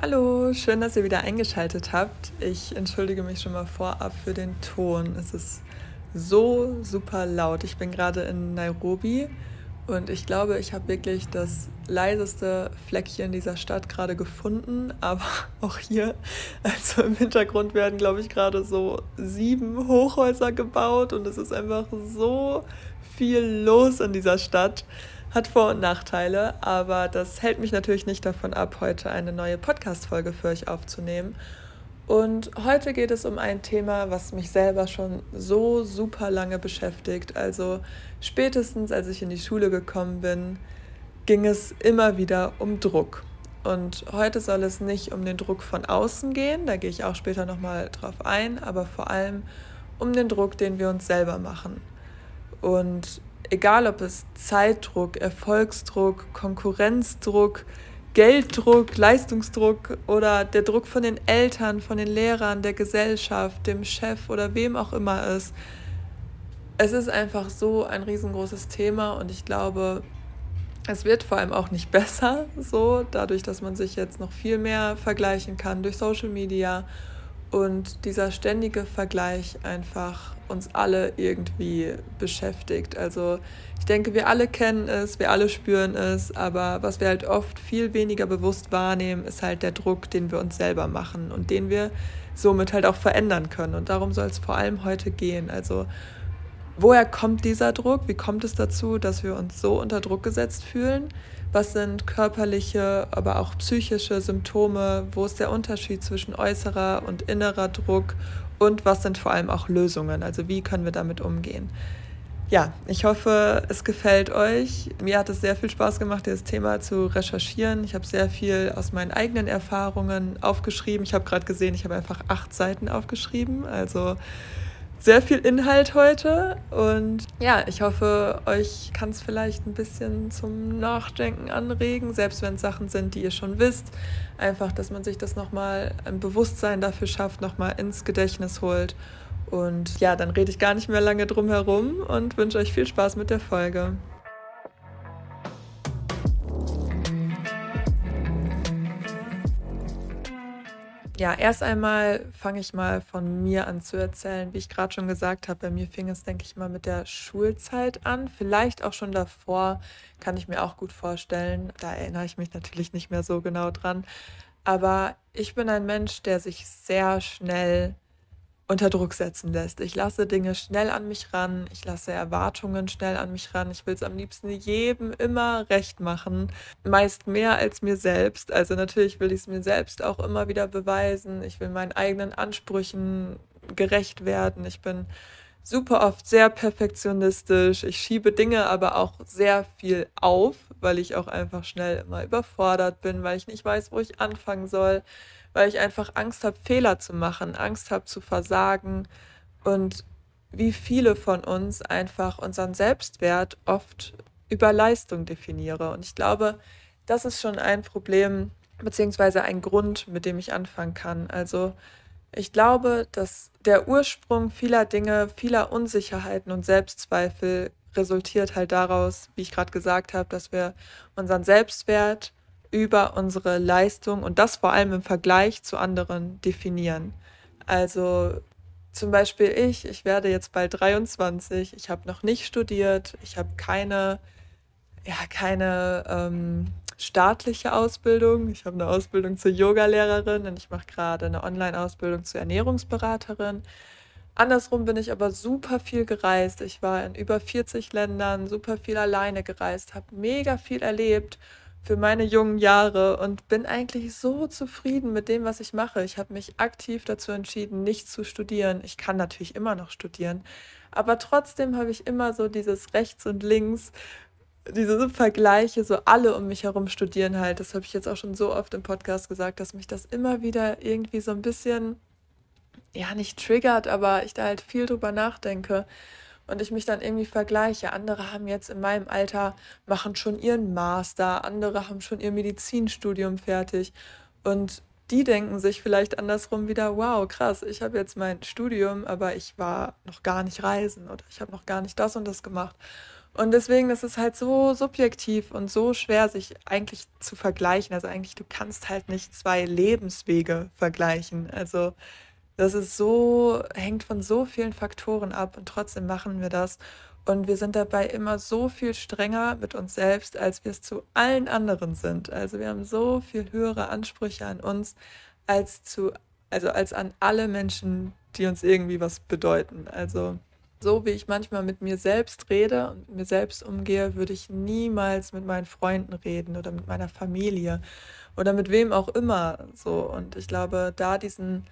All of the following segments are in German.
Hallo, schön, dass ihr wieder eingeschaltet habt. Ich entschuldige mich schon mal vorab für den Ton. Es ist so super laut. Ich bin gerade in Nairobi und ich glaube, ich habe wirklich das leiseste Fleckchen dieser Stadt gerade gefunden. Aber auch hier, also im Hintergrund werden, glaube ich, gerade so sieben Hochhäuser gebaut und es ist einfach so viel los in dieser Stadt hat Vor- und Nachteile, aber das hält mich natürlich nicht davon ab, heute eine neue Podcast-Folge für euch aufzunehmen. Und heute geht es um ein Thema, was mich selber schon so super lange beschäftigt. Also spätestens als ich in die Schule gekommen bin, ging es immer wieder um Druck. Und heute soll es nicht um den Druck von außen gehen, da gehe ich auch später nochmal drauf ein, aber vor allem um den Druck, den wir uns selber machen. Und egal ob es Zeitdruck, Erfolgsdruck, Konkurrenzdruck, Gelddruck, Leistungsdruck oder der Druck von den Eltern, von den Lehrern, der Gesellschaft, dem Chef oder wem auch immer ist. Es ist einfach so ein riesengroßes Thema und ich glaube, es wird vor allem auch nicht besser, so dadurch, dass man sich jetzt noch viel mehr vergleichen kann durch Social Media und dieser ständige Vergleich einfach uns alle irgendwie beschäftigt. Also ich denke, wir alle kennen es, wir alle spüren es, aber was wir halt oft viel weniger bewusst wahrnehmen, ist halt der Druck, den wir uns selber machen und den wir somit halt auch verändern können. Und darum soll es vor allem heute gehen. Also woher kommt dieser Druck? Wie kommt es dazu, dass wir uns so unter Druck gesetzt fühlen? Was sind körperliche, aber auch psychische Symptome? Wo ist der Unterschied zwischen äußerer und innerer Druck? Und was sind vor allem auch Lösungen? Also wie können wir damit umgehen? Ja, ich hoffe, es gefällt euch. Mir hat es sehr viel Spaß gemacht, dieses Thema zu recherchieren. Ich habe sehr viel aus meinen eigenen Erfahrungen aufgeschrieben. Ich habe gerade gesehen, ich habe einfach acht Seiten aufgeschrieben. Also sehr viel Inhalt heute und ja, ich hoffe, euch kann es vielleicht ein bisschen zum Nachdenken anregen, selbst wenn es Sachen sind, die ihr schon wisst. Einfach, dass man sich das nochmal ein Bewusstsein dafür schafft, nochmal ins Gedächtnis holt. Und ja, dann rede ich gar nicht mehr lange drum herum und wünsche euch viel Spaß mit der Folge. Ja, erst einmal fange ich mal von mir an zu erzählen. Wie ich gerade schon gesagt habe, bei mir fing es, denke ich mal, mit der Schulzeit an. Vielleicht auch schon davor, kann ich mir auch gut vorstellen. Da erinnere ich mich natürlich nicht mehr so genau dran. Aber ich bin ein Mensch, der sich sehr schnell unter Druck setzen lässt. Ich lasse Dinge schnell an mich ran, ich lasse Erwartungen schnell an mich ran. Ich will es am liebsten jedem immer recht machen, meist mehr als mir selbst. Also natürlich will ich es mir selbst auch immer wieder beweisen. Ich will meinen eigenen Ansprüchen gerecht werden. Ich bin super oft sehr perfektionistisch. Ich schiebe Dinge aber auch sehr viel auf, weil ich auch einfach schnell immer überfordert bin, weil ich nicht weiß, wo ich anfangen soll weil ich einfach Angst habe, Fehler zu machen, Angst habe zu versagen und wie viele von uns einfach unseren Selbstwert oft über Leistung definiere. Und ich glaube, das ist schon ein Problem beziehungsweise ein Grund, mit dem ich anfangen kann. Also ich glaube, dass der Ursprung vieler Dinge, vieler Unsicherheiten und Selbstzweifel resultiert halt daraus, wie ich gerade gesagt habe, dass wir unseren Selbstwert über unsere Leistung und das vor allem im Vergleich zu anderen definieren. Also zum Beispiel ich, ich werde jetzt bald 23, ich habe noch nicht studiert, ich habe keine, ja, keine ähm, staatliche Ausbildung. Ich habe eine Ausbildung zur Yogalehrerin und ich mache gerade eine Online-Ausbildung zur Ernährungsberaterin. Andersrum bin ich aber super viel gereist. Ich war in über 40 Ländern, super viel alleine gereist, habe mega viel erlebt für meine jungen Jahre und bin eigentlich so zufrieden mit dem, was ich mache. Ich habe mich aktiv dazu entschieden, nicht zu studieren. Ich kann natürlich immer noch studieren, aber trotzdem habe ich immer so dieses rechts und links, diese Vergleiche, so alle um mich herum studieren halt. Das habe ich jetzt auch schon so oft im Podcast gesagt, dass mich das immer wieder irgendwie so ein bisschen, ja, nicht triggert, aber ich da halt viel drüber nachdenke und ich mich dann irgendwie vergleiche. Andere haben jetzt in meinem Alter, machen schon ihren Master, andere haben schon ihr Medizinstudium fertig und die denken sich vielleicht andersrum wieder, wow, krass, ich habe jetzt mein Studium, aber ich war noch gar nicht reisen oder ich habe noch gar nicht das und das gemacht. Und deswegen ist es halt so subjektiv und so schwer, sich eigentlich zu vergleichen. Also eigentlich, du kannst halt nicht zwei Lebenswege vergleichen. Also das ist so, hängt von so vielen Faktoren ab und trotzdem machen wir das. Und wir sind dabei immer so viel strenger mit uns selbst, als wir es zu allen anderen sind. Also wir haben so viel höhere Ansprüche an uns als zu, also als an alle Menschen, die uns irgendwie was bedeuten. Also so wie ich manchmal mit mir selbst rede und mit mir selbst umgehe, würde ich niemals mit meinen Freunden reden oder mit meiner Familie oder mit wem auch immer so. Und ich glaube, da diesen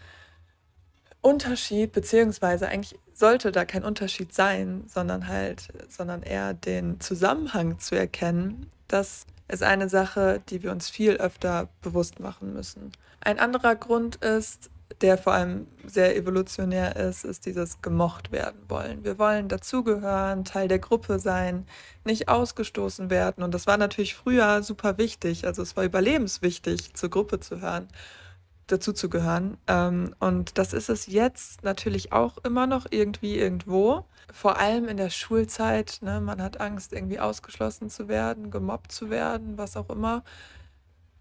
Unterschied, beziehungsweise eigentlich sollte da kein Unterschied sein, sondern halt, sondern eher den Zusammenhang zu erkennen, das ist eine Sache, die wir uns viel öfter bewusst machen müssen. Ein anderer Grund ist, der vor allem sehr evolutionär ist, ist dieses gemocht werden wollen. Wir wollen dazugehören, Teil der Gruppe sein, nicht ausgestoßen werden. Und das war natürlich früher super wichtig. Also es war überlebenswichtig, zur Gruppe zu hören dazu zu gehören. Ähm, und das ist es jetzt natürlich auch immer noch irgendwie irgendwo. Vor allem in der Schulzeit. Ne? Man hat Angst, irgendwie ausgeschlossen zu werden, gemobbt zu werden, was auch immer.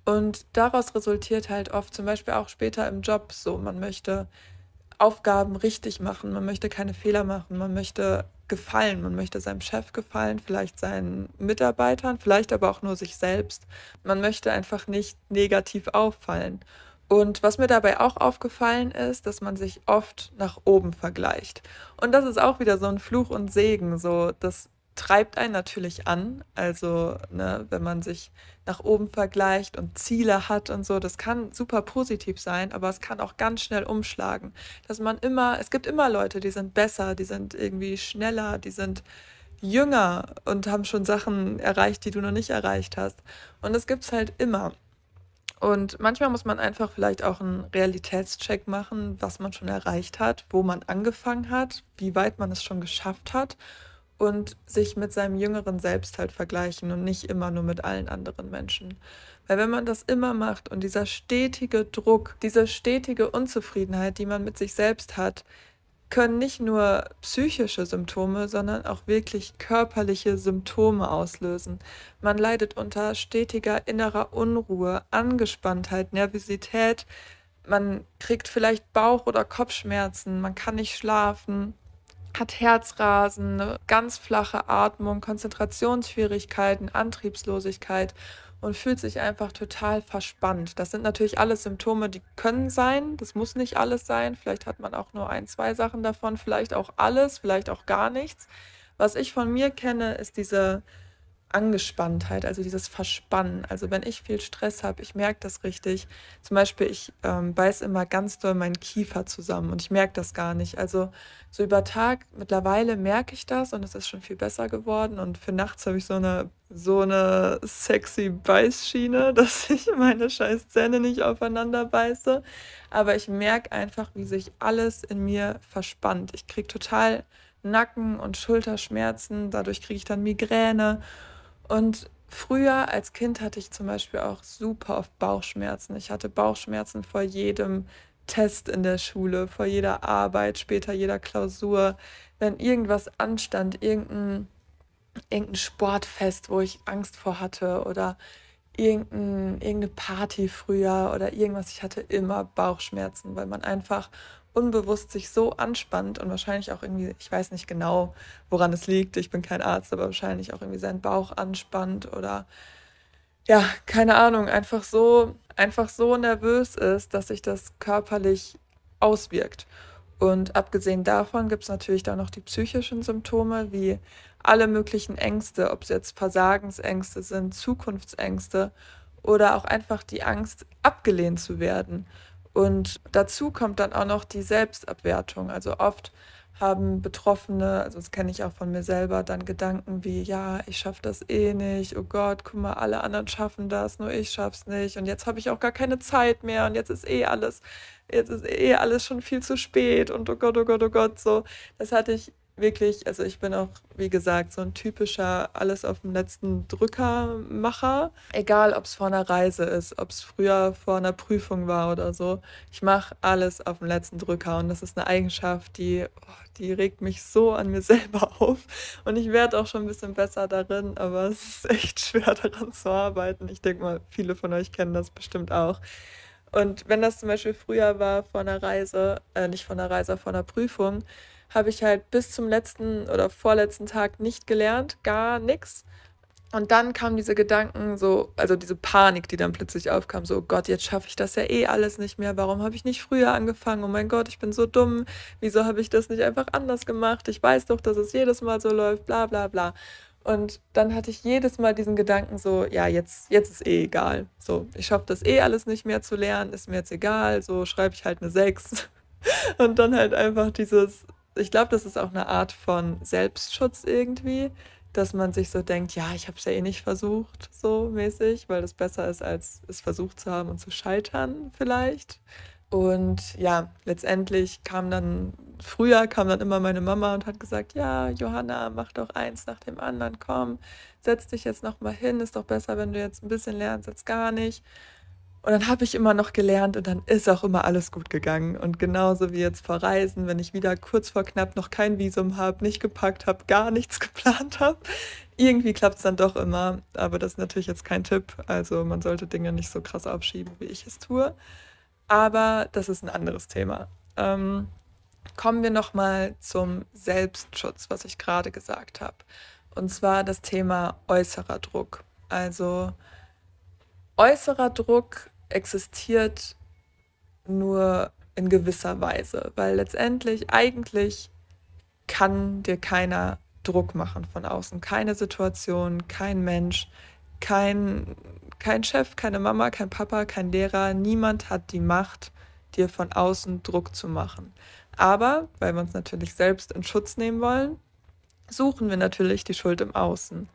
Und daraus resultiert halt oft zum Beispiel auch später im Job so, man möchte Aufgaben richtig machen, man möchte keine Fehler machen, man möchte gefallen, man möchte seinem Chef gefallen, vielleicht seinen Mitarbeitern, vielleicht aber auch nur sich selbst. Man möchte einfach nicht negativ auffallen. Und was mir dabei auch aufgefallen ist, dass man sich oft nach oben vergleicht. Und das ist auch wieder so ein Fluch und Segen. So, das treibt einen natürlich an. Also, ne, wenn man sich nach oben vergleicht und Ziele hat und so, das kann super positiv sein, aber es kann auch ganz schnell umschlagen. Dass man immer, es gibt immer Leute, die sind besser, die sind irgendwie schneller, die sind jünger und haben schon Sachen erreicht, die du noch nicht erreicht hast. Und das gibt es halt immer. Und manchmal muss man einfach vielleicht auch einen Realitätscheck machen, was man schon erreicht hat, wo man angefangen hat, wie weit man es schon geschafft hat und sich mit seinem jüngeren Selbst halt vergleichen und nicht immer nur mit allen anderen Menschen. Weil wenn man das immer macht und dieser stetige Druck, diese stetige Unzufriedenheit, die man mit sich selbst hat, können nicht nur psychische Symptome, sondern auch wirklich körperliche Symptome auslösen. Man leidet unter stetiger innerer Unruhe, Angespanntheit, Nervosität. Man kriegt vielleicht Bauch- oder Kopfschmerzen, man kann nicht schlafen, hat Herzrasen, ganz flache Atmung, Konzentrationsschwierigkeiten, Antriebslosigkeit und fühlt sich einfach total verspannt. Das sind natürlich alles Symptome, die können sein. Das muss nicht alles sein. Vielleicht hat man auch nur ein, zwei Sachen davon, vielleicht auch alles, vielleicht auch gar nichts. Was ich von mir kenne, ist diese Angespanntheit, also dieses Verspannen. Also wenn ich viel Stress habe, ich merke das richtig. Zum Beispiel, ich ähm, beiß immer ganz doll meinen Kiefer zusammen und ich merke das gar nicht. Also so über Tag, mittlerweile merke ich das und es ist schon viel besser geworden. Und für nachts habe ich so eine, so eine sexy Beißschiene, dass ich meine scheiß Zähne nicht aufeinander beiße. Aber ich merke einfach, wie sich alles in mir verspannt. Ich kriege total Nacken- und Schulterschmerzen, dadurch kriege ich dann Migräne. Und früher als Kind hatte ich zum Beispiel auch super oft Bauchschmerzen. Ich hatte Bauchschmerzen vor jedem Test in der Schule, vor jeder Arbeit, später jeder Klausur. Wenn irgendwas anstand, irgendein, irgendein Sportfest, wo ich Angst vor hatte oder irgendein, irgendeine Party früher oder irgendwas. Ich hatte immer Bauchschmerzen, weil man einfach unbewusst sich so anspannt und wahrscheinlich auch irgendwie, ich weiß nicht genau, woran es liegt, ich bin kein Arzt, aber wahrscheinlich auch irgendwie seinen Bauch anspannt oder ja, keine Ahnung, einfach so, einfach so nervös ist, dass sich das körperlich auswirkt. Und abgesehen davon gibt es natürlich dann noch die psychischen Symptome, wie alle möglichen Ängste, ob es jetzt Versagensängste sind, Zukunftsängste oder auch einfach die Angst, abgelehnt zu werden. Und dazu kommt dann auch noch die Selbstabwertung. Also oft haben Betroffene, also das kenne ich auch von mir selber, dann Gedanken wie, ja, ich schaffe das eh nicht, oh Gott, guck mal, alle anderen schaffen das, nur ich schaff's nicht und jetzt habe ich auch gar keine Zeit mehr und jetzt ist eh alles, jetzt ist eh alles schon viel zu spät und oh Gott, oh Gott, oh Gott, so. Das hatte ich wirklich, also ich bin auch, wie gesagt, so ein typischer alles auf dem letzten Drücker-Macher. Egal, ob es vor einer Reise ist, ob es früher vor einer Prüfung war oder so. Ich mache alles auf dem letzten Drücker und das ist eine Eigenschaft, die, oh, die regt mich so an mir selber auf. Und ich werde auch schon ein bisschen besser darin, aber es ist echt schwer daran zu arbeiten. Ich denke mal, viele von euch kennen das bestimmt auch. Und wenn das zum Beispiel früher war vor einer Reise, äh, nicht vor einer Reise, vor einer Prüfung, habe ich halt bis zum letzten oder vorletzten Tag nicht gelernt, gar nichts. Und dann kamen diese Gedanken, so, also diese Panik, die dann plötzlich aufkam, so, oh Gott, jetzt schaffe ich das ja eh alles nicht mehr. Warum habe ich nicht früher angefangen? Oh mein Gott, ich bin so dumm. Wieso habe ich das nicht einfach anders gemacht? Ich weiß doch, dass es jedes Mal so läuft, bla bla bla. Und dann hatte ich jedes Mal diesen Gedanken so, ja, jetzt, jetzt ist eh egal. So, ich schaffe das eh alles nicht mehr zu lernen, ist mir jetzt egal, so schreibe ich halt eine 6. Und dann halt einfach dieses, ich glaube, das ist auch eine Art von Selbstschutz irgendwie, dass man sich so denkt, ja, ich habe es ja eh nicht versucht, so mäßig, weil das besser ist, als es versucht zu haben und zu scheitern vielleicht. Und ja, letztendlich kam dann, früher kam dann immer meine Mama und hat gesagt, ja, Johanna, mach doch eins nach dem anderen, komm, setz dich jetzt noch mal hin, ist doch besser, wenn du jetzt ein bisschen lernst, als gar nicht. Und dann habe ich immer noch gelernt und dann ist auch immer alles gut gegangen. Und genauso wie jetzt vor Reisen, wenn ich wieder kurz vor knapp noch kein Visum habe, nicht gepackt habe, gar nichts geplant habe, irgendwie klappt es dann doch immer. Aber das ist natürlich jetzt kein Tipp. Also man sollte Dinge nicht so krass aufschieben, wie ich es tue. Aber das ist ein anderes Thema. Ähm, kommen wir nochmal zum Selbstschutz, was ich gerade gesagt habe. Und zwar das Thema äußerer Druck. Also äußerer Druck existiert nur in gewisser Weise, weil letztendlich eigentlich kann dir keiner Druck machen von außen, keine Situation, kein Mensch, kein, kein Chef, keine Mama, kein Papa, kein Lehrer, niemand hat die Macht, dir von außen Druck zu machen. Aber, weil wir uns natürlich selbst in Schutz nehmen wollen, suchen wir natürlich die Schuld im Außen.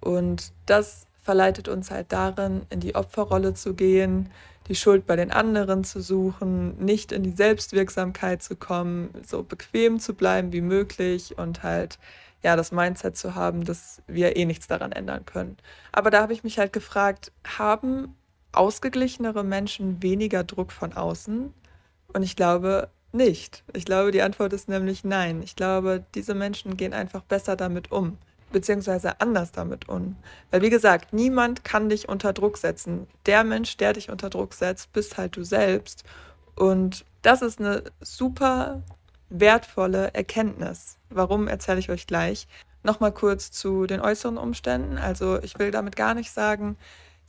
Und das verleitet uns halt darin, in die Opferrolle zu gehen, die Schuld bei den anderen zu suchen, nicht in die Selbstwirksamkeit zu kommen, so bequem zu bleiben wie möglich und halt ja das Mindset zu haben, dass wir eh nichts daran ändern können. Aber da habe ich mich halt gefragt, haben ausgeglichenere Menschen weniger Druck von außen? Und ich glaube nicht. Ich glaube, die Antwort ist nämlich nein. Ich glaube, diese Menschen gehen einfach besser damit um beziehungsweise anders damit um. Weil wie gesagt, niemand kann dich unter Druck setzen. Der Mensch, der dich unter Druck setzt, bist halt du selbst. Und das ist eine super wertvolle Erkenntnis. Warum erzähle ich euch gleich. Nochmal kurz zu den äußeren Umständen. Also ich will damit gar nicht sagen,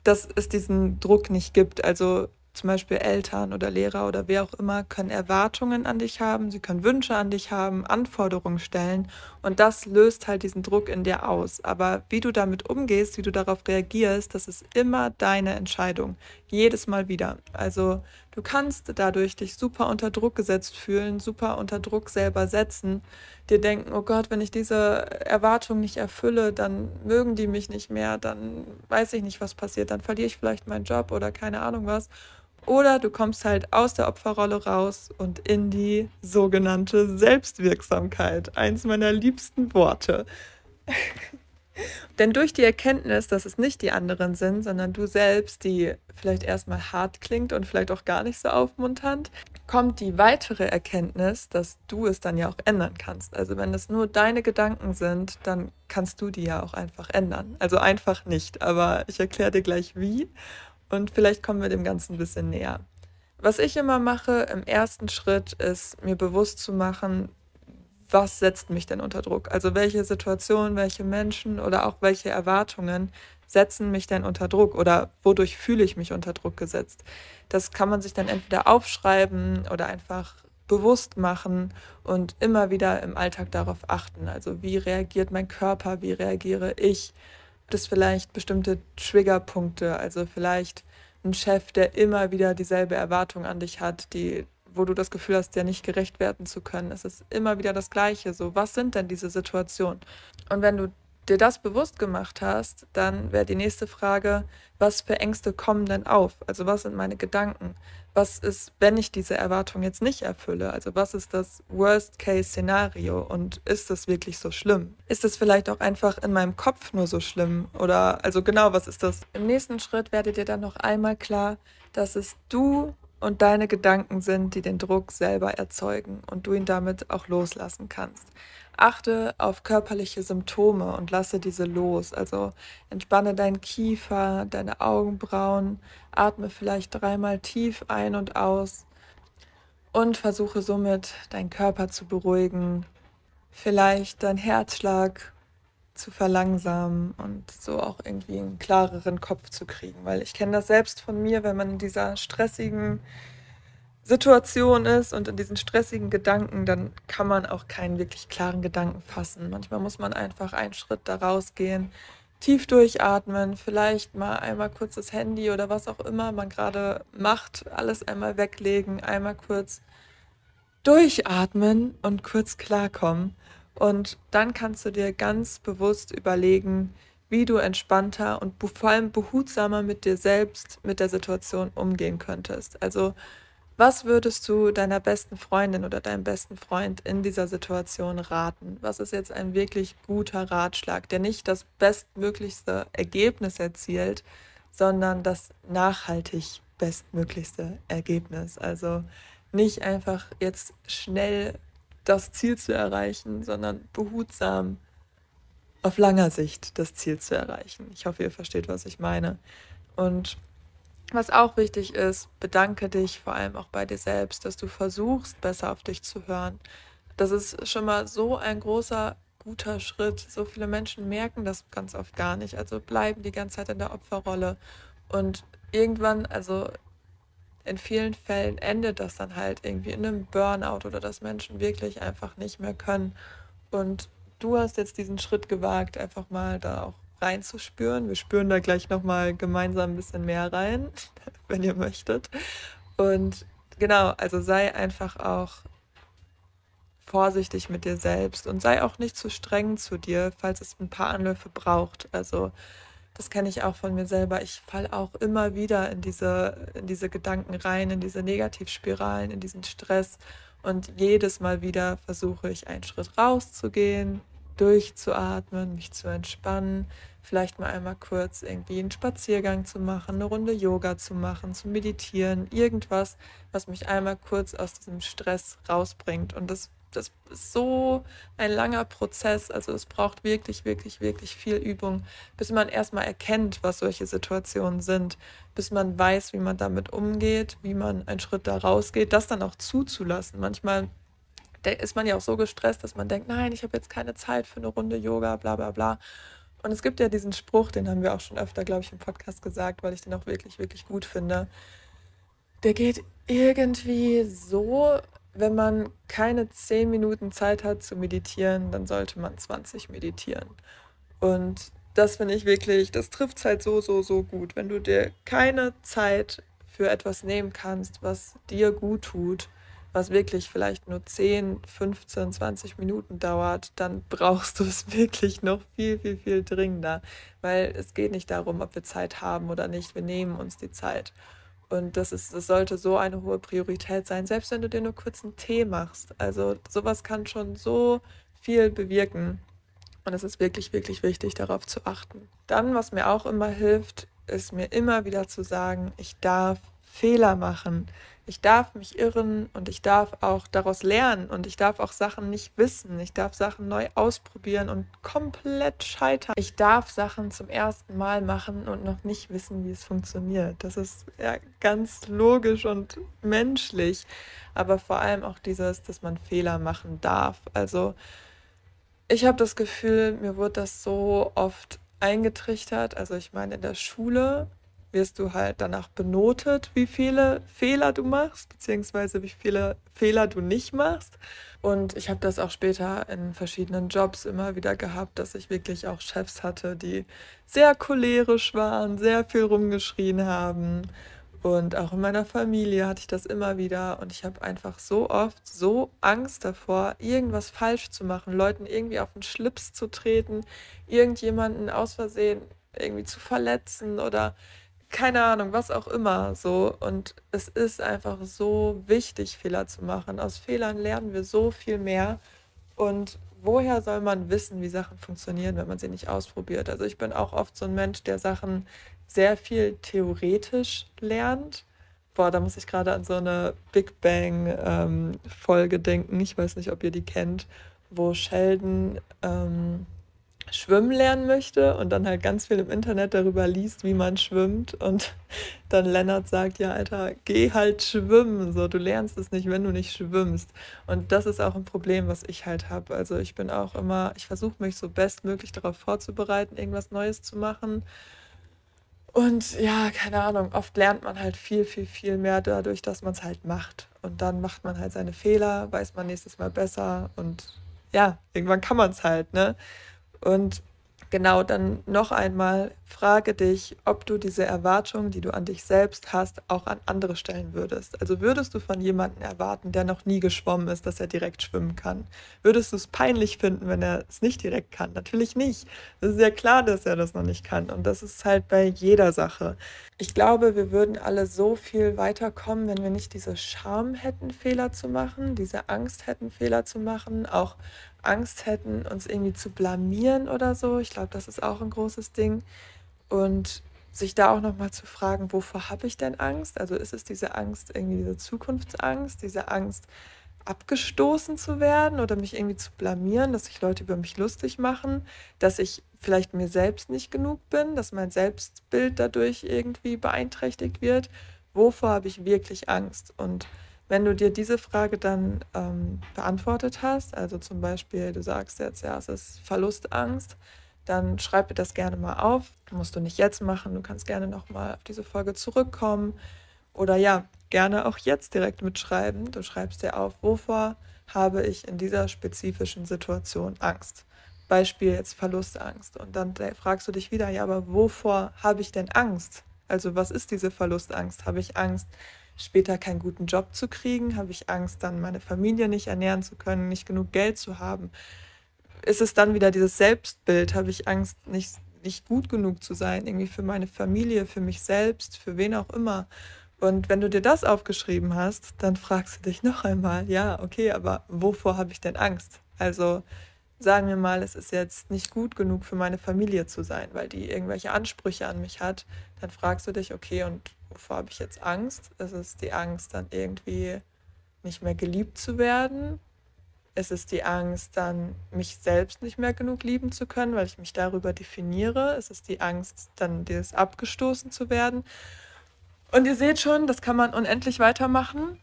dass es diesen Druck nicht gibt. Also zum Beispiel Eltern oder Lehrer oder wer auch immer, können Erwartungen an dich haben, sie können Wünsche an dich haben, Anforderungen stellen und das löst halt diesen Druck in dir aus. Aber wie du damit umgehst, wie du darauf reagierst, das ist immer deine Entscheidung. Jedes Mal wieder. Also du kannst dadurch dich super unter Druck gesetzt fühlen, super unter Druck selber setzen, dir denken, oh Gott, wenn ich diese Erwartung nicht erfülle, dann mögen die mich nicht mehr, dann weiß ich nicht, was passiert, dann verliere ich vielleicht meinen Job oder keine Ahnung was. Oder du kommst halt aus der Opferrolle raus und in die sogenannte Selbstwirksamkeit. Eins meiner liebsten Worte. Denn durch die Erkenntnis, dass es nicht die anderen sind, sondern du selbst, die vielleicht erstmal hart klingt und vielleicht auch gar nicht so aufmunternd, kommt die weitere Erkenntnis, dass du es dann ja auch ändern kannst. Also wenn es nur deine Gedanken sind, dann kannst du die ja auch einfach ändern. Also einfach nicht, aber ich erkläre dir gleich wie und vielleicht kommen wir dem Ganzen ein bisschen näher. Was ich immer mache im ersten Schritt ist, mir bewusst zu machen, was setzt mich denn unter Druck? Also welche Situationen, welche Menschen oder auch welche Erwartungen setzen mich denn unter Druck oder wodurch fühle ich mich unter Druck gesetzt? Das kann man sich dann entweder aufschreiben oder einfach bewusst machen und immer wieder im Alltag darauf achten. Also wie reagiert mein Körper, wie reagiere ich? Gibt es vielleicht bestimmte Triggerpunkte, also vielleicht ein Chef, der immer wieder dieselbe Erwartung an dich hat, die, wo du das Gefühl hast, dir nicht gerecht werden zu können. Es ist immer wieder das Gleiche. So, was sind denn diese Situationen? Und wenn du dir das bewusst gemacht hast, dann wäre die nächste Frage, was für Ängste kommen denn auf? Also was sind meine Gedanken? Was ist, wenn ich diese Erwartung jetzt nicht erfülle? Also was ist das Worst-Case-Szenario und ist das wirklich so schlimm? Ist es vielleicht auch einfach in meinem Kopf nur so schlimm? Oder also genau, was ist das? Im nächsten Schritt werdet dir dann noch einmal klar, dass es du und deine Gedanken sind, die den Druck selber erzeugen und du ihn damit auch loslassen kannst. Achte auf körperliche Symptome und lasse diese los. Also entspanne deinen Kiefer, deine Augenbrauen, atme vielleicht dreimal tief ein und aus und versuche somit deinen Körper zu beruhigen, vielleicht deinen Herzschlag zu verlangsamen und so auch irgendwie einen klareren Kopf zu kriegen. Weil ich kenne das selbst von mir, wenn man in dieser stressigen Situation ist und in diesen stressigen Gedanken, dann kann man auch keinen wirklich klaren Gedanken fassen. Manchmal muss man einfach einen Schritt da rausgehen, tief durchatmen, vielleicht mal einmal kurz das Handy oder was auch immer man gerade macht, alles einmal weglegen, einmal kurz durchatmen und kurz klarkommen. Und dann kannst du dir ganz bewusst überlegen, wie du entspannter und vor allem behutsamer mit dir selbst, mit der Situation umgehen könntest. Also was würdest du deiner besten Freundin oder deinem besten Freund in dieser Situation raten? Was ist jetzt ein wirklich guter Ratschlag, der nicht das bestmöglichste Ergebnis erzielt, sondern das nachhaltig bestmöglichste Ergebnis? Also nicht einfach jetzt schnell das Ziel zu erreichen, sondern behutsam auf langer Sicht das Ziel zu erreichen. Ich hoffe, ihr versteht, was ich meine. Und was auch wichtig ist, bedanke dich vor allem auch bei dir selbst, dass du versuchst, besser auf dich zu hören. Das ist schon mal so ein großer, guter Schritt. So viele Menschen merken das ganz oft gar nicht. Also bleiben die ganze Zeit in der Opferrolle. Und irgendwann, also in vielen Fällen endet das dann halt irgendwie in einem Burnout oder dass Menschen wirklich einfach nicht mehr können. Und du hast jetzt diesen Schritt gewagt, einfach mal da auch reinzuspüren. Wir spüren da gleich nochmal gemeinsam ein bisschen mehr rein, wenn ihr möchtet. Und genau, also sei einfach auch vorsichtig mit dir selbst und sei auch nicht zu streng zu dir, falls es ein paar Anläufe braucht. Also das kenne ich auch von mir selber. Ich falle auch immer wieder in diese, in diese Gedanken rein, in diese Negativspiralen, in diesen Stress. Und jedes Mal wieder versuche ich einen Schritt rauszugehen, durchzuatmen, mich zu entspannen, vielleicht mal einmal kurz irgendwie einen Spaziergang zu machen, eine Runde Yoga zu machen, zu meditieren, irgendwas, was mich einmal kurz aus diesem Stress rausbringt. Und das, das ist so ein langer Prozess. Also es braucht wirklich, wirklich, wirklich viel Übung, bis man erstmal erkennt, was solche Situationen sind, bis man weiß, wie man damit umgeht, wie man einen Schritt da rausgeht, das dann auch zuzulassen. Manchmal ist man ja auch so gestresst, dass man denkt, nein, ich habe jetzt keine Zeit für eine Runde Yoga, bla bla bla. Und es gibt ja diesen Spruch, den haben wir auch schon öfter, glaube ich, im Podcast gesagt, weil ich den auch wirklich, wirklich gut finde. Der geht irgendwie so, wenn man keine zehn Minuten Zeit hat zu meditieren, dann sollte man 20 meditieren. Und das finde ich wirklich, das trifft es halt so, so, so gut. Wenn du dir keine Zeit für etwas nehmen kannst, was dir gut tut, was wirklich vielleicht nur 10, 15, 20 Minuten dauert, dann brauchst du es wirklich noch viel, viel, viel dringender. Weil es geht nicht darum, ob wir Zeit haben oder nicht. Wir nehmen uns die Zeit. Und das, ist, das sollte so eine hohe Priorität sein, selbst wenn du dir nur kurz einen Tee machst. Also sowas kann schon so viel bewirken. Und es ist wirklich, wirklich wichtig, darauf zu achten. Dann, was mir auch immer hilft, ist mir immer wieder zu sagen, ich darf Fehler machen ich darf mich irren und ich darf auch daraus lernen und ich darf auch Sachen nicht wissen. Ich darf Sachen neu ausprobieren und komplett scheitern. Ich darf Sachen zum ersten Mal machen und noch nicht wissen, wie es funktioniert. Das ist ja ganz logisch und menschlich, aber vor allem auch dieses, dass man Fehler machen darf. Also ich habe das Gefühl, mir wurde das so oft eingetrichtert. Also ich meine, in der Schule wirst du halt danach benotet, wie viele Fehler du machst, beziehungsweise wie viele Fehler du nicht machst. Und ich habe das auch später in verschiedenen Jobs immer wieder gehabt, dass ich wirklich auch Chefs hatte, die sehr cholerisch waren, sehr viel rumgeschrien haben Und auch in meiner Familie hatte ich das immer wieder. Und ich habe einfach so oft so Angst davor, irgendwas falsch zu machen, Leuten irgendwie auf den Schlips zu treten, irgendjemanden aus Versehen irgendwie zu verletzen oder keine Ahnung, was auch immer so. Und es ist einfach so wichtig, Fehler zu machen. Aus Fehlern lernen wir so viel mehr. Und woher soll man wissen, wie Sachen funktionieren, wenn man sie nicht ausprobiert? Also ich bin auch oft so ein Mensch, der Sachen sehr viel theoretisch lernt. Boah, da muss ich gerade an so eine Big Bang-Folge ähm, denken. Ich weiß nicht, ob ihr die kennt, wo Sheldon ähm, schwimmen lernen möchte und dann halt ganz viel im Internet darüber liest, wie man schwimmt und dann Lennart sagt, ja, Alter, geh halt schwimmen, so, du lernst es nicht, wenn du nicht schwimmst. Und das ist auch ein Problem, was ich halt habe. Also ich bin auch immer, ich versuche mich so bestmöglich darauf vorzubereiten, irgendwas Neues zu machen. Und ja, keine Ahnung, oft lernt man halt viel, viel, viel mehr dadurch, dass man es halt macht. Und dann macht man halt seine Fehler, weiß man nächstes Mal besser und ja, irgendwann kann man es halt, ne? Und genau dann noch einmal frage dich, ob du diese Erwartungen, die du an dich selbst hast, auch an andere stellen würdest. Also würdest du von jemandem erwarten, der noch nie geschwommen ist, dass er direkt schwimmen kann? Würdest du es peinlich finden, wenn er es nicht direkt kann? Natürlich nicht. Es ist ja klar, dass er das noch nicht kann. Und das ist halt bei jeder Sache. Ich glaube, wir würden alle so viel weiterkommen, wenn wir nicht diese Scham hätten, Fehler zu machen, diese Angst hätten, Fehler zu machen, auch Angst hätten, uns irgendwie zu blamieren oder so. Ich glaube, das ist auch ein großes Ding. Und sich da auch nochmal zu fragen, wovor habe ich denn Angst? Also ist es diese Angst, irgendwie diese Zukunftsangst, diese Angst, abgestoßen zu werden oder mich irgendwie zu blamieren, dass sich Leute über mich lustig machen, dass ich vielleicht mir selbst nicht genug bin, dass mein Selbstbild dadurch irgendwie beeinträchtigt wird. Wovor habe ich wirklich Angst? Und wenn du dir diese Frage dann ähm, beantwortet hast, also zum Beispiel du sagst jetzt, ja, es ist Verlustangst, dann schreib dir das gerne mal auf. Musst du nicht jetzt machen, du kannst gerne nochmal auf diese Folge zurückkommen. Oder ja, gerne auch jetzt direkt mitschreiben. Du schreibst dir auf, wovor habe ich in dieser spezifischen Situation Angst. Beispiel jetzt Verlustangst. Und dann fragst du dich wieder, ja, aber wovor habe ich denn Angst? Also was ist diese Verlustangst? Habe ich Angst, später keinen guten Job zu kriegen? Habe ich Angst, dann meine Familie nicht ernähren zu können, nicht genug Geld zu haben? Ist es dann wieder dieses Selbstbild? Habe ich Angst, nicht, nicht gut genug zu sein, irgendwie für meine Familie, für mich selbst, für wen auch immer? Und wenn du dir das aufgeschrieben hast, dann fragst du dich noch einmal, ja, okay, aber wovor habe ich denn Angst? Also sagen wir mal, es ist jetzt nicht gut genug für meine Familie zu sein, weil die irgendwelche Ansprüche an mich hat, dann fragst du dich, okay, und wovor habe ich jetzt Angst? Es ist die Angst, dann irgendwie nicht mehr geliebt zu werden. Es ist die Angst, dann mich selbst nicht mehr genug lieben zu können, weil ich mich darüber definiere. Es ist die Angst, dann dieses abgestoßen zu werden. Und ihr seht schon, das kann man unendlich weitermachen.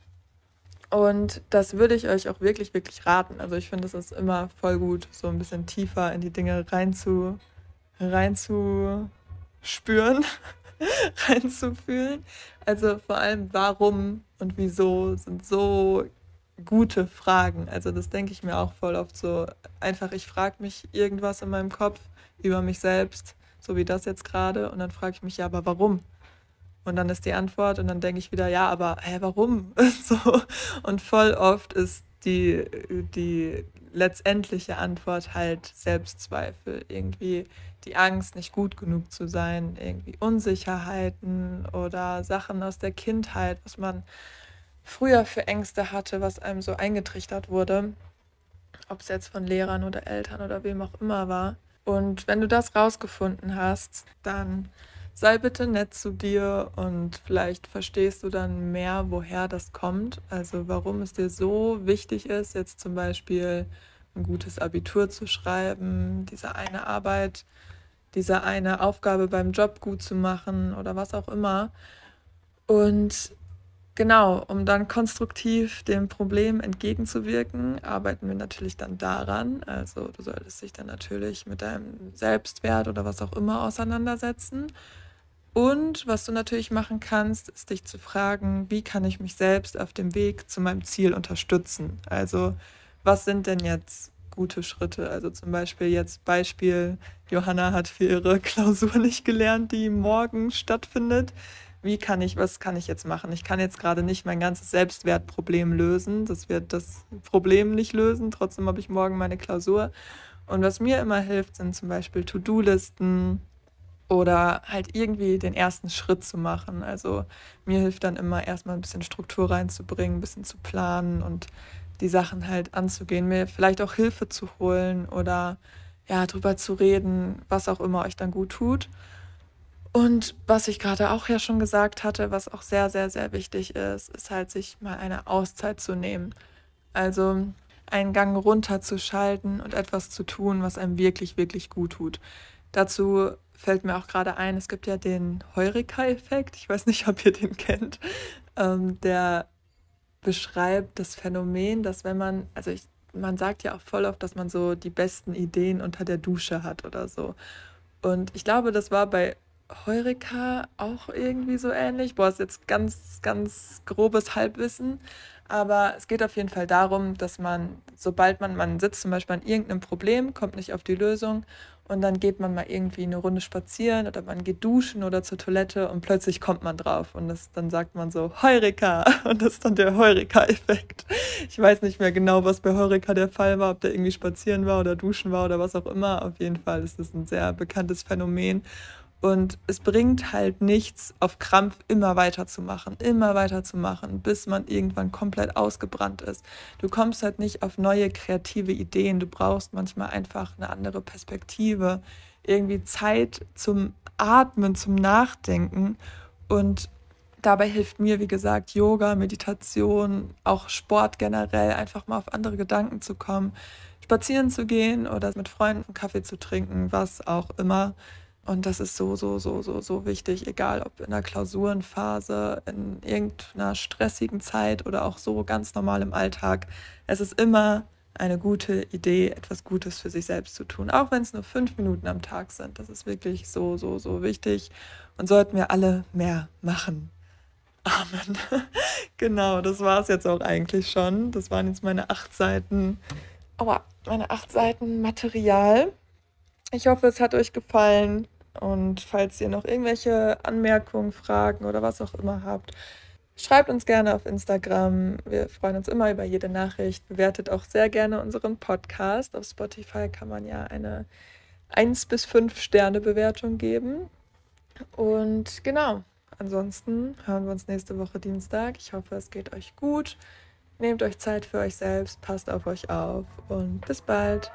Und das würde ich euch auch wirklich, wirklich raten. Also ich finde, es ist immer voll gut, so ein bisschen tiefer in die Dinge rein zu, rein zu. reinzufühlen. Also vor allem, warum und wieso sind so gute Fragen. Also das denke ich mir auch voll oft so. Einfach, ich frage mich irgendwas in meinem Kopf über mich selbst, so wie das jetzt gerade, und dann frage ich mich, ja, aber warum? Und dann ist die Antwort und dann denke ich wieder, ja, aber hä, warum? so. Und voll oft ist die, die letztendliche Antwort halt Selbstzweifel, irgendwie die Angst, nicht gut genug zu sein, irgendwie Unsicherheiten oder Sachen aus der Kindheit, was man früher für Ängste hatte, was einem so eingetrichtert wurde, ob es jetzt von Lehrern oder Eltern oder wem auch immer war. Und wenn du das rausgefunden hast, dann sei bitte nett zu dir und vielleicht verstehst du dann mehr, woher das kommt. Also warum es dir so wichtig ist, jetzt zum Beispiel ein gutes Abitur zu schreiben, diese eine Arbeit, diese eine Aufgabe beim Job gut zu machen oder was auch immer. Und genau, um dann konstruktiv dem Problem entgegenzuwirken, arbeiten wir natürlich dann daran. Also du solltest dich dann natürlich mit deinem Selbstwert oder was auch immer auseinandersetzen. Und was du natürlich machen kannst, ist dich zu fragen, wie kann ich mich selbst auf dem Weg zu meinem Ziel unterstützen? Also was sind denn jetzt gute Schritte? Also zum Beispiel jetzt Beispiel, Johanna hat für ihre Klausur nicht gelernt, die morgen stattfindet. wie kann ich, was kann ich jetzt machen? Ich kann jetzt gerade nicht mein ganzes Selbstwertproblem lösen. Das wird das Problem nicht lösen. Trotzdem habe ich morgen meine Klausur. Und was mir immer hilft, sind zum Beispiel To-Do-Listen oder halt irgendwie den ersten Schritt zu machen. Also mir hilft dann immer erstmal ein bisschen Struktur reinzubringen, ein bisschen zu planen und die Sachen halt anzugehen, mir vielleicht auch Hilfe zu holen oder ja, drüber zu reden, was auch immer euch dann gut tut. Und was ich gerade auch ja schon gesagt hatte, was auch sehr, sehr, sehr wichtig ist, ist halt sich mal eine Auszeit zu nehmen. Also einen Gang runterzuschalten und etwas zu tun, was einem wirklich, wirklich gut tut. Dazu fällt mir auch gerade ein, es gibt ja den Heureka-Effekt. Ich weiß nicht, ob ihr den kennt. Ähm, der beschreibt das Phänomen, dass wenn man, also ich, man sagt ja auch voll oft, dass man so die besten Ideen unter der Dusche hat oder so. Und ich glaube, das war bei Heureka auch irgendwie so ähnlich. Boah, ist jetzt ganz, ganz grobes Halbwissen. Aber es geht auf jeden Fall darum, dass man, sobald man, man sitzt zum Beispiel an irgendeinem Problem, kommt nicht auf die Lösung und dann geht man mal irgendwie eine Runde spazieren oder man geht duschen oder zur Toilette und plötzlich kommt man drauf und das, dann sagt man so Heureka und das ist dann der Heureka-Effekt. Ich weiß nicht mehr genau, was bei Heureka der Fall war, ob der irgendwie spazieren war oder duschen war oder was auch immer. Auf jeden Fall ist das ein sehr bekanntes Phänomen und es bringt halt nichts, auf Krampf immer weiterzumachen, immer weiterzumachen, bis man irgendwann komplett ausgebrannt ist. Du kommst halt nicht auf neue kreative Ideen. Du brauchst manchmal einfach eine andere Perspektive, irgendwie Zeit zum Atmen, zum Nachdenken. Und dabei hilft mir, wie gesagt, Yoga, Meditation, auch Sport generell, einfach mal auf andere Gedanken zu kommen, spazieren zu gehen oder mit Freunden Kaffee zu trinken, was auch immer und das ist so, so, so, so, so wichtig, egal ob in der Klausurenphase, in irgendeiner stressigen Zeit oder auch so ganz normal im Alltag. Es ist immer eine gute Idee, etwas Gutes für sich selbst zu tun, auch wenn es nur fünf Minuten am Tag sind. Das ist wirklich so, so, so wichtig und sollten wir alle mehr machen. Amen. genau, das war es jetzt auch eigentlich schon. Das waren jetzt meine acht Seiten, aua, meine acht Seiten Material. Ich hoffe, es hat euch gefallen. Und falls ihr noch irgendwelche Anmerkungen, Fragen oder was auch immer habt, schreibt uns gerne auf Instagram. Wir freuen uns immer über jede Nachricht. Bewertet auch sehr gerne unseren Podcast. Auf Spotify kann man ja eine 1 bis 5 Sterne Bewertung geben. Und genau, ansonsten hören wir uns nächste Woche Dienstag. Ich hoffe, es geht euch gut. Nehmt euch Zeit für euch selbst, passt auf euch auf und bis bald.